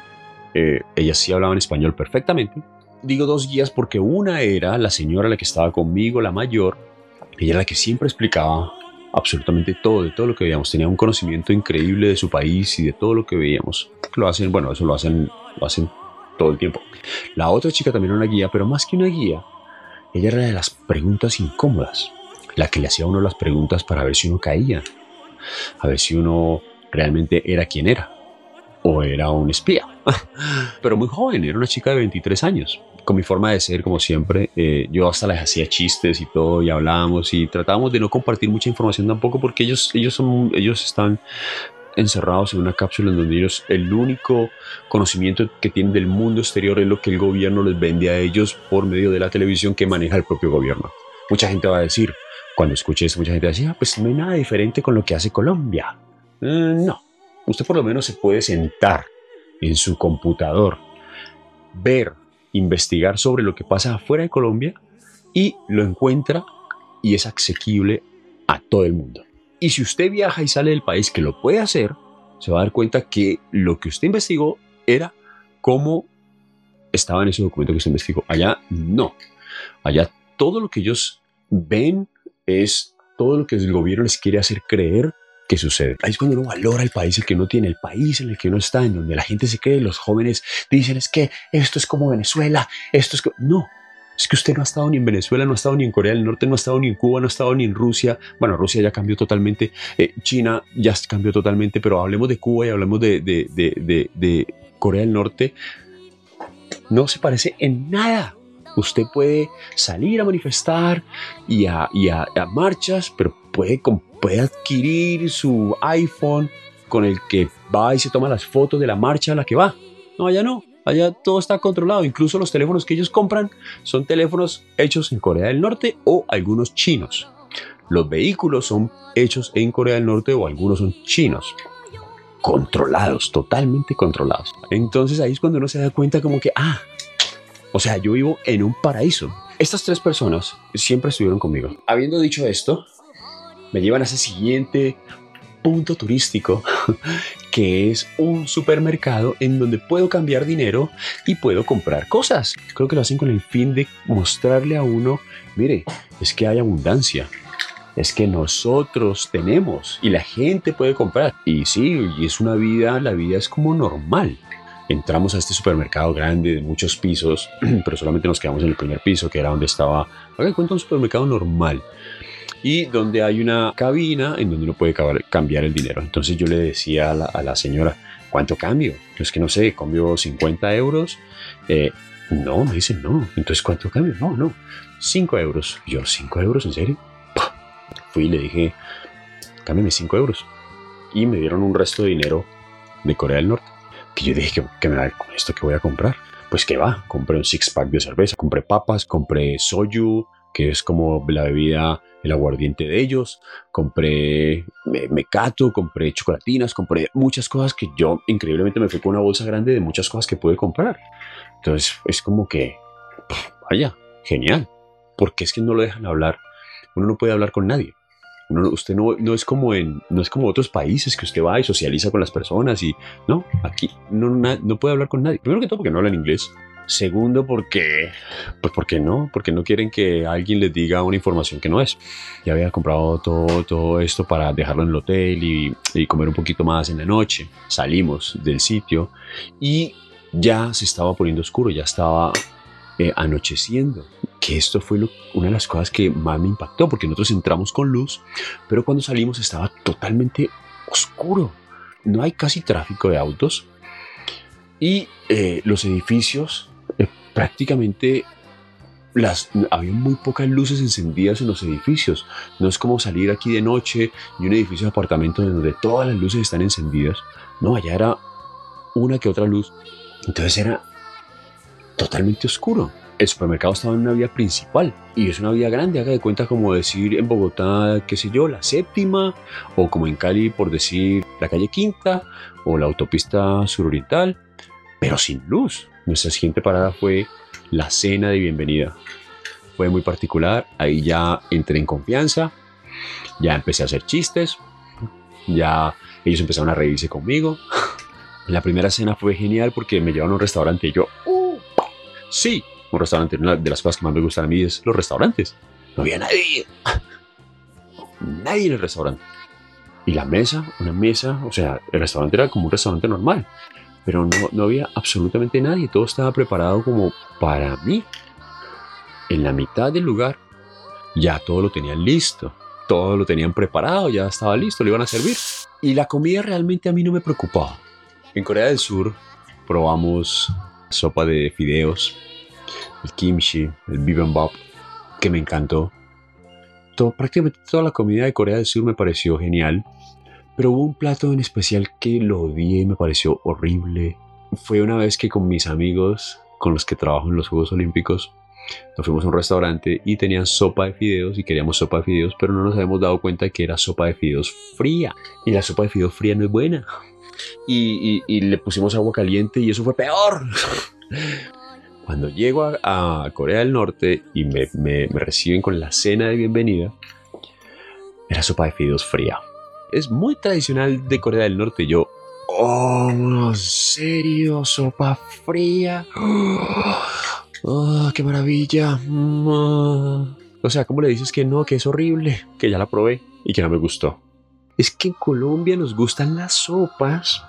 eh, ellas sí hablaban español perfectamente. Digo dos guías porque una era la señora la que estaba conmigo, la mayor, ella era la que siempre explicaba absolutamente todo, de todo lo que veíamos. Tenía un conocimiento increíble de su país y de todo lo que veíamos. Lo hacen, bueno, eso lo hacen, lo hacen todo el tiempo. La otra chica también era una guía, pero más que una guía, ella era de las preguntas incómodas, la que le hacía a uno las preguntas para ver si uno caía, a ver si uno realmente era quien era, o era un espía. pero muy joven, era una chica de 23 años. Con mi forma de ser, como siempre, eh, yo hasta les hacía chistes y todo, y hablábamos y tratábamos de no compartir mucha información tampoco, porque ellos, ellos, son, ellos están encerrados en una cápsula en donde ellos el único conocimiento que tienen del mundo exterior es lo que el gobierno les vende a ellos por medio de la televisión que maneja el propio gobierno. Mucha gente va a decir, cuando escuche esto, mucha gente va a decir, ah, pues no hay nada diferente con lo que hace Colombia. Mm, no, usted por lo menos se puede sentar en su computador, ver, investigar sobre lo que pasa afuera de Colombia y lo encuentra y es asequible a todo el mundo. Y si usted viaja y sale del país, que lo puede hacer, se va a dar cuenta que lo que usted investigó era cómo estaba en ese documento que usted investigó. Allá no. Allá todo lo que ellos ven es todo lo que el gobierno les quiere hacer creer que sucede. Ahí es cuando uno valora el país el que no tiene, el país en el que uno está, en donde la gente se cree, los jóvenes dicen es que esto es como Venezuela, esto es que... No, es que usted no ha estado ni en Venezuela, no ha estado ni en Corea del Norte, no ha estado ni en Cuba, no ha estado ni en Rusia. Bueno, Rusia ya cambió totalmente, eh, China ya cambió totalmente, pero hablemos de Cuba y hablemos de, Corea del Norte. No se parece en nada. Usted puede salir a manifestar y a, marchas, pero puede, puede adquirir su iPhone con el que va y se toma las fotos de la marcha a la que va. No, allá no. Allá todo está controlado, incluso los teléfonos que ellos compran son teléfonos hechos en Corea del Norte o algunos chinos. Los vehículos son hechos en Corea del Norte o algunos son chinos. Controlados, totalmente controlados. Entonces ahí es cuando uno se da cuenta como que, ah, o sea, yo vivo en un paraíso. Estas tres personas siempre estuvieron conmigo. Habiendo dicho esto, me llevan a ese siguiente punto turístico que es un supermercado en donde puedo cambiar dinero y puedo comprar cosas. Creo que lo hacen con el fin de mostrarle a uno, mire, es que hay abundancia. Es que nosotros tenemos y la gente puede comprar. Y sí, y es una vida, la vida es como normal. Entramos a este supermercado grande de muchos pisos, pero solamente nos quedamos en el primer piso, que era donde estaba, haga cuenta, un supermercado normal y donde hay una cabina en donde uno puede cambiar el dinero. Entonces yo le decía a la, señora, ¿cuánto cambio? Es que no sé, cambio 50 euros. Eh, no, me dicen, no. Entonces, ¿cuánto cambio? No, no. 5 euros. yo, ¿5 euros? ¿En serio? Fui y le dije, cámbiame 5 euros. Y me dieron un resto de dinero de Corea del Norte. Que yo dije, ¿qué, me da con esto que voy a comprar? Pues que va, compré un six pack de cerveza, compré papas, compré soju, que es como la bebida, el aguardiente de ellos, compré mecato, compré chocolatinas, compré muchas cosas que yo increíblemente me fui con una bolsa grande de muchas cosas que pude comprar. Entonces es como que, vaya, genial, porque es que no lo dejan hablar, uno no puede hablar con nadie. Uno, usted no, no, es como en no es como otros países que usted va y socializa con las personas y no aquí no, no puede hablar con nadie. Primero que todo porque no hablan inglés Segundo, porque, pues porque no, porque no quieren que alguien les diga una información que no es. Ya había comprado todo, todo esto para dejarlo en el hotel y, y comer un poquito más en la noche. Salimos del sitio y ya se estaba poniendo oscuro, ya estaba eh, anocheciendo. Que esto fue una de las cosas que más me impactó, porque nosotros entramos con luz, pero cuando salimos estaba totalmente oscuro. No hay casi tráfico de autos y eh, los edificios prácticamente las, había muy pocas luces encendidas en los edificios. No es como salir aquí de noche y un edificio de apartamentos donde todas las luces están encendidas. No, allá era una que otra luz. Entonces era totalmente oscuro. El supermercado estaba en una vía principal y es una vía grande, haga de cuenta como decir en Bogotá, qué sé yo, la séptima, o como en Cali por decir la calle quinta o la autopista suroriental, pero sin luz. Nuestra siguiente parada fue la cena de bienvenida. Fue muy particular, ahí ya entré en confianza, ya empecé a hacer chistes, ya ellos empezaron a reírse conmigo. La primera cena fue genial porque me llevaron a un restaurante y yo, uh, sí, un restaurante, una de las cosas que más me gustan a mí es los restaurantes. No había nadie, nadie en el restaurante. Y la mesa, una mesa, o sea, el restaurante era como un restaurante normal pero no, había absolutamente nadie, todo estaba preparado como para mí. En la mitad del lugar ya todo lo tenían listo, todo lo tenían preparado, ya estaba listo, lo iban a servir. Y la comida realmente a mí no me preocupaba. En Corea del Sur probamos sopa de fideos, el kimchi, el bibimbap, que me encantó. Todo, prácticamente toda la comida de Corea del Sur me pareció genial. Pero hubo un plato en especial que lo odié y me pareció horrible. Fue una vez que con mis amigos, con los que trabajo en los Juegos Olímpicos, nos fuimos a un restaurante y tenían sopa de fideos y queríamos sopa de fideos, pero no nos habíamos dado cuenta que era sopa de fideos fría. Y la sopa de fideos fría no es buena. Y, le pusimos agua caliente y eso fue peor. Cuando llego a, Corea del Norte y me, me reciben con la cena de bienvenida, era sopa de fideos fría es muy tradicional de Corea del Norte. Yo, oh, serio? Sopa fría. Oh, qué maravilla. O sea, ¿cómo le dices que no, que es horrible? Que ya la probé y que no me gustó. Es que en Colombia nos gustan las sopas,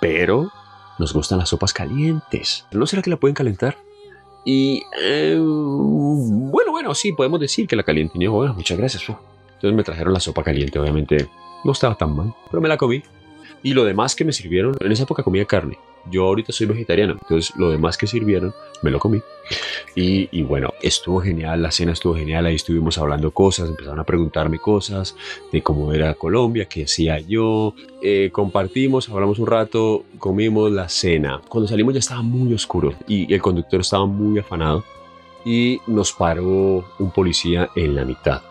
pero nos gustan las sopas calientes. ¿No será que la pueden calentar? Y eh, bueno, bueno, sí, podemos decir que la caliente. Bueno, muchas gracias. Entonces me trajeron la sopa caliente, obviamente no estaba tan mal, pero me la comí. Y lo demás que me sirvieron, en esa época comía carne. Yo ahorita soy vegetariano, entonces lo demás que sirvieron me lo comí. Y, bueno, estuvo genial, la cena estuvo genial, ahí estuvimos hablando cosas, empezaron a preguntarme cosas de cómo era Colombia, qué hacía yo. Eh, compartimos, hablamos un rato, comimos la cena. Cuando salimos ya estaba muy oscuro y el conductor estaba muy afanado y nos paró un policía en la mitad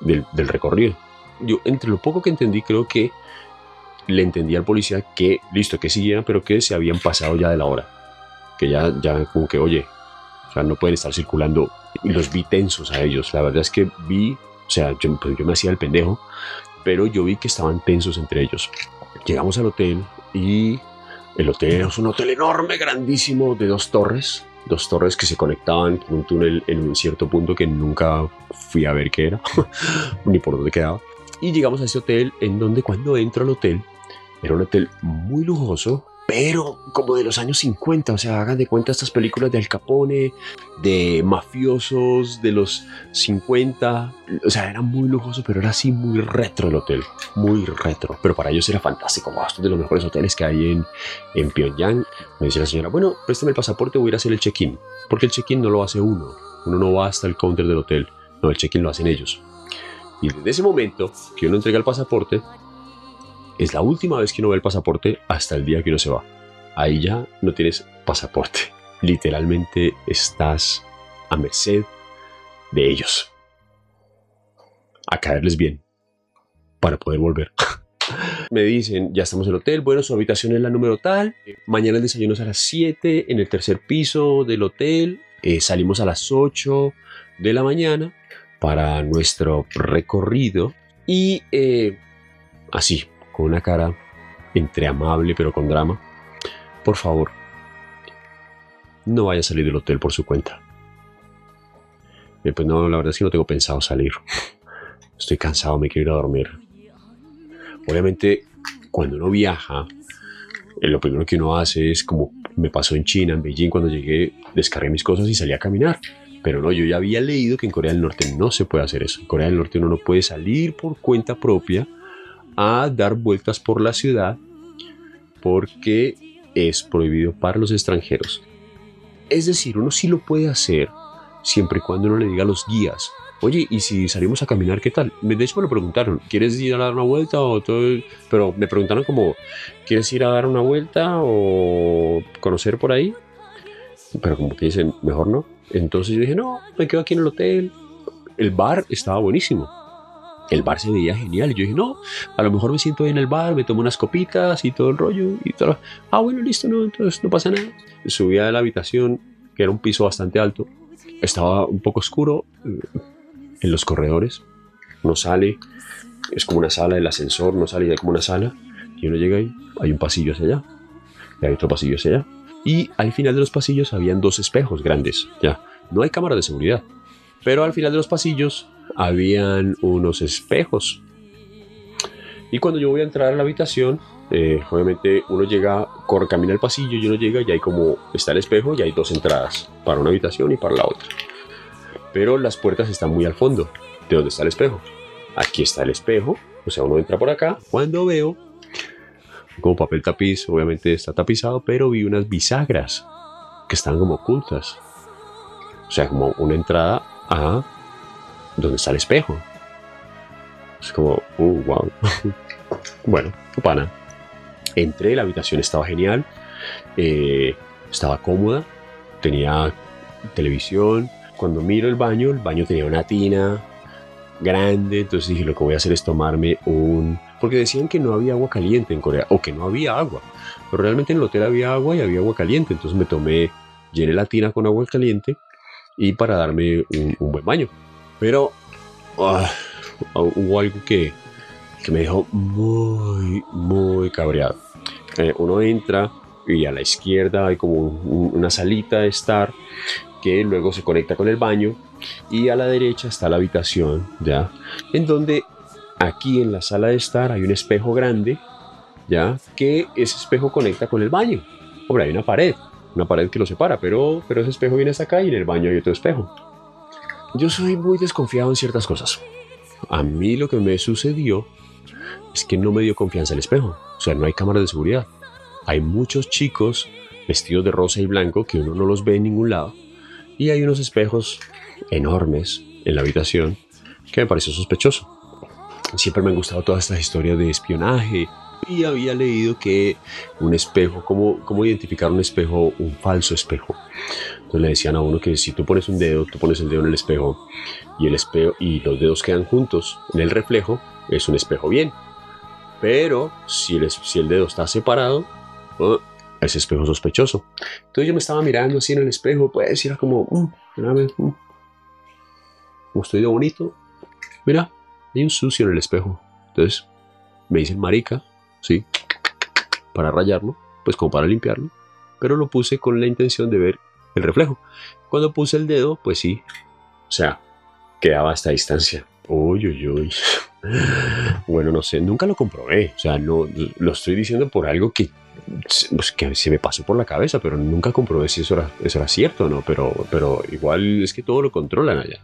del, recorrido. Yo, entre lo poco que entendí, creo que le entendí al policía que, listo, que siguieran, pero que se habían pasado ya de la hora. Que ya, ya como que, oye, o sea, no pueden estar circulando. Y los vi tensos a ellos. La verdad es que vi, o sea, yo, pues, yo me hacía el pendejo, pero yo vi que estaban tensos entre ellos. Llegamos al hotel y el hotel es un hotel enorme, grandísimo, de dos torres dos torres que se conectaban en un túnel en un cierto punto que nunca fui a ver qué era, ni por dónde quedaba. Y llegamos a ese hotel en donde cuando entro al hotel, era un hotel muy lujoso, pero como de los años 50, o sea, hagan de cuenta estas películas de Al Capone, de mafiosos de los 50, o sea, era muy lujoso, pero era así muy retro el hotel, muy retro, pero para ellos era fantástico, wow, esto es de los mejores hoteles que hay en, en Pyongyang. Me dice la señora, bueno, préstame el pasaporte, voy a ir a hacer el check-in, porque el check-in no lo hace uno, uno no va hasta el counter del hotel, no, el check-in lo hacen ellos. Y desde ese momento que uno entrega el pasaporte, es la última vez que uno ve el pasaporte hasta el día que uno se va. Ahí ya no tienes pasaporte. Literalmente estás a merced de ellos. A caerles bien. Para poder volver. Me dicen, ya estamos en el hotel, bueno, su habitación es la número tal, mañana el desayuno es a las 7 en el tercer piso del hotel, eh, salimos a las 8 de la mañana para nuestro recorrido y eh, así, con una cara entre amable pero con drama, por favor, no vaya a salir del hotel por su cuenta. Eh, pues no, la verdad es que no tengo pensado salir. Estoy cansado, me quiero ir a dormir. Obviamente, cuando uno viaja, eh, lo primero que uno hace es como me pasó en China, en Beijing, cuando llegué, descargué mis cosas y salí a caminar. Pero no, yo ya había leído que en Corea del Norte no se puede hacer eso. En Corea del Norte uno no puede salir por cuenta propia a dar vueltas por la ciudad porque es prohibido para los extranjeros. Es decir, uno sí lo puede hacer siempre y cuando uno le diga a los guías, oye, ¿y si salimos a caminar qué tal? De hecho me lo preguntaron, ¿quieres ir a dar una vuelta o todo? Pero me preguntaron como, ¿quieres ir a dar una vuelta o conocer por ahí? Pero como que dicen, mejor no. Entonces yo dije, no, me quedo aquí en el hotel. El bar estaba buenísimo el bar se veía genial. Y yo dije, no, a lo mejor me siento ahí en el bar, me tomo unas copitas y todo el rollo. Y todo. Ah, bueno, listo, no, entonces no pasa nada. Subí a la habitación, que era un piso bastante alto. Estaba un poco oscuro eh, en los corredores. No sale, es como una sala, el ascensor no sale, es como una sala. Y uno llega ahí, hay un pasillo hacia allá. Y hay otro pasillo hacia allá. Y al final de los pasillos habían dos espejos grandes. Ya, no hay cámara de seguridad. Pero al final de los pasillos habían unos espejos. Y cuando yo voy a entrar a la habitación, eh, obviamente uno llega, corre, camina el pasillo y uno llega y hay como está el espejo y hay dos entradas, para una habitación y para la otra. Pero las puertas están muy al fondo, de donde está el espejo. Aquí está el espejo, o sea, uno entra por acá. Cuando veo, como papel tapiz, obviamente está tapizado, pero vi unas bisagras que están como ocultas. O sea, como una entrada a donde está el espejo. Es como, uh, wow. bueno, pana. Entré, la habitación estaba genial, eh, estaba cómoda, tenía televisión. Cuando miro el baño, el baño tenía una tina grande, entonces dije, lo que voy a hacer es tomarme un... Porque decían que no había agua caliente en Corea, o que no había agua, pero realmente en el hotel había agua y había agua caliente, entonces me tomé, llené la tina con agua caliente y para darme un buen baño. Pero ah, hubo algo que, me dejó muy, muy cabreado. Eh, uno entra y a la izquierda hay como una salita de estar que luego se conecta con el baño y a la derecha está la habitación, ¿ya? En donde aquí en la sala de estar hay un espejo grande, ¿ya? Que ese espejo conecta con el baño. Hombre, hay una pared, una pared que lo separa, pero, pero ese espejo viene hasta acá y en el baño hay otro espejo. Yo soy muy desconfiado en ciertas cosas. A mí lo que me sucedió es que no me dio confianza el espejo. O sea, no hay cámara de seguridad. Hay muchos chicos vestidos de rosa y blanco que uno no los ve en ningún lado. Y hay unos espejos enormes en la habitación que me pareció sospechoso. Siempre me han gustado todas estas historias de espionaje y había leído que un espejo, ¿cómo, cómo identificar un espejo, un falso espejo? Entonces le decían a uno que si tú pones un dedo, tú pones el dedo en el espejo y el espejo y los dedos quedan juntos en el reflejo, es un espejo bien. Pero si el, si el dedo está separado, oh, es espejo sospechoso. Entonces yo me estaba mirando así en el espejo, pues era como, mm, mm, como estoy de bonito. Mira, hay un sucio en el espejo. Entonces me dicen marica, sí, para rayarlo, pues como para limpiarlo. Pero lo puse con la intención de ver el reflejo. Cuando puse el dedo, pues sí, o sea, quedaba a esta distancia. Uy, uy, uy. Bueno, no sé, nunca lo comprobé. O sea, no lo estoy diciendo por algo que, pues, que se me pasó por la cabeza, pero nunca comprobé si eso era, eso era cierto o no. Pero, pero igual es que todo lo controlan allá.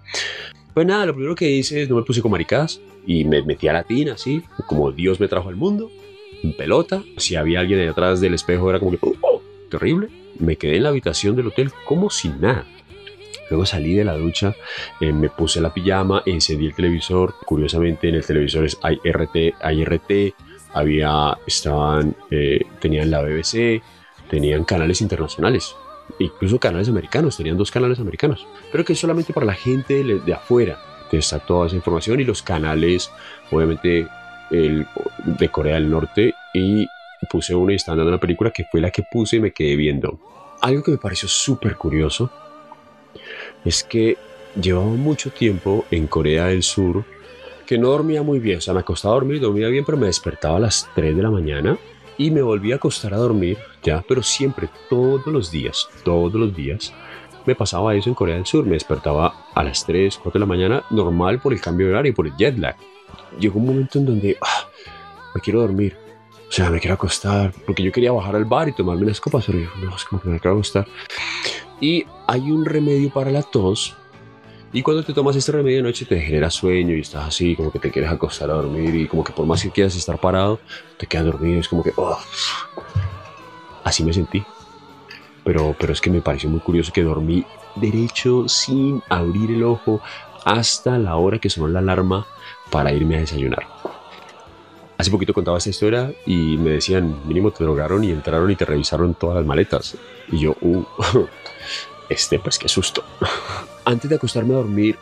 Pues nada, lo primero que hice es no me puse con maricadas y me metí a la tina, así, como Dios me trajo al mundo, en pelota. Si había alguien ahí atrás del espejo, era como que, oh, terrible. Me quedé en la habitación del hotel como sin nada. Luego salí de la ducha, eh, me puse la pijama, encendí el televisor. Curiosamente, en el televisor hay RT, hay RT, había, estaban, eh, tenían la BBC, tenían canales internacionales, incluso canales americanos, tenían dos canales americanos, pero que solamente para la gente de, afuera está toda esa información y los canales, obviamente, el, de Corea del Norte y puse uno y estaba dando una película que fue la que puse y me quedé viendo. Algo que me pareció súper curioso es que llevaba mucho tiempo en Corea del Sur que no dormía muy bien. O sea, me acostaba a dormir, dormía bien, pero me despertaba a las 3 de la mañana y me volví a acostar a dormir, ya, pero siempre, todos los días, todos los días, me pasaba eso en Corea del Sur. Me despertaba a las 3, 4 de la mañana, normal por el cambio de horario y por el jet lag. Llegó un momento en donde ah, me quiero dormir. Sea, me quiero acostar, porque yo quería bajar al bar y tomarme unas copas, pero yo, no, es como que me quiero acostar. Y hay un remedio para la tos. Y cuando te tomas este remedio de noche te genera sueño y estás así, como que te quieres acostar a dormir y como que por más que quieras estar parado, te quedas dormido. Es como que, oh. así me sentí. Pero, pero es que me pareció muy curioso que dormí derecho sin abrir el ojo hasta la hora que sonó la alarma para irme a desayunar. Hace poquito contaba esta historia y me decían, mínimo te drogaron y entraron y te revisaron todas las maletas. Y yo, uh, este, pues qué susto. Antes de acostarme a dormir,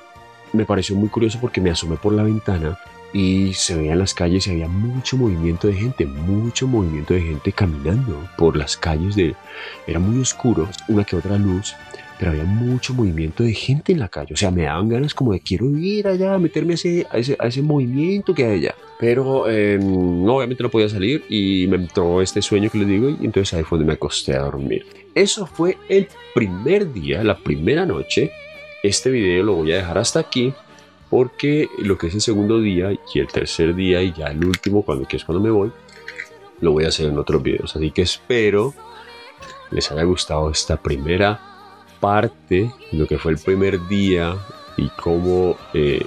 me pareció muy curioso porque me asomé por la ventana y se veía en las calles y había mucho movimiento de gente, mucho movimiento de gente caminando por las calles de... Era muy oscuro, una que otra luz, pero había mucho movimiento de gente en la calle. O sea, me daban ganas como de quiero ir allá, meterme a ese, a ese, a ese movimiento que hay allá. Pero eh, no, obviamente no podía salir y me entró este sueño que les digo y entonces ahí fue donde me acosté a dormir. Eso fue el primer día, la primera noche. Este video lo voy a dejar hasta aquí porque lo que es el segundo día y el tercer día y ya el último, cuando, que es cuando me voy, lo voy a hacer en otros videos. Así que espero les haya gustado esta primera parte, lo que fue el primer día y cómo eh,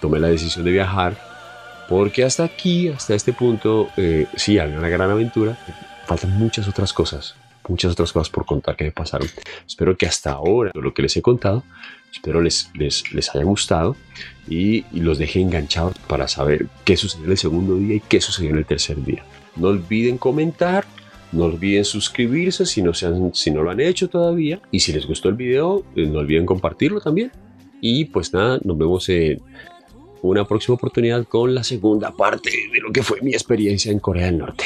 tomé la decisión de viajar. Porque hasta aquí, hasta este punto, eh, sí, hay una gran aventura. Faltan muchas otras cosas muchas otras cosas por contar que me pasaron. Espero que hasta ahora lo que les he contado, espero les, les, les haya gustado y, los deje enganchados para saber qué sucedió en el segundo día y qué sucedió en el tercer día. No olviden comentar, no olviden suscribirse si no, se han, si no lo han hecho todavía. Y si les gustó el video, eh, no olviden compartirlo también. Y pues nada, nos vemos en una próxima oportunidad con la segunda parte de lo que fue mi experiencia en Corea del Norte.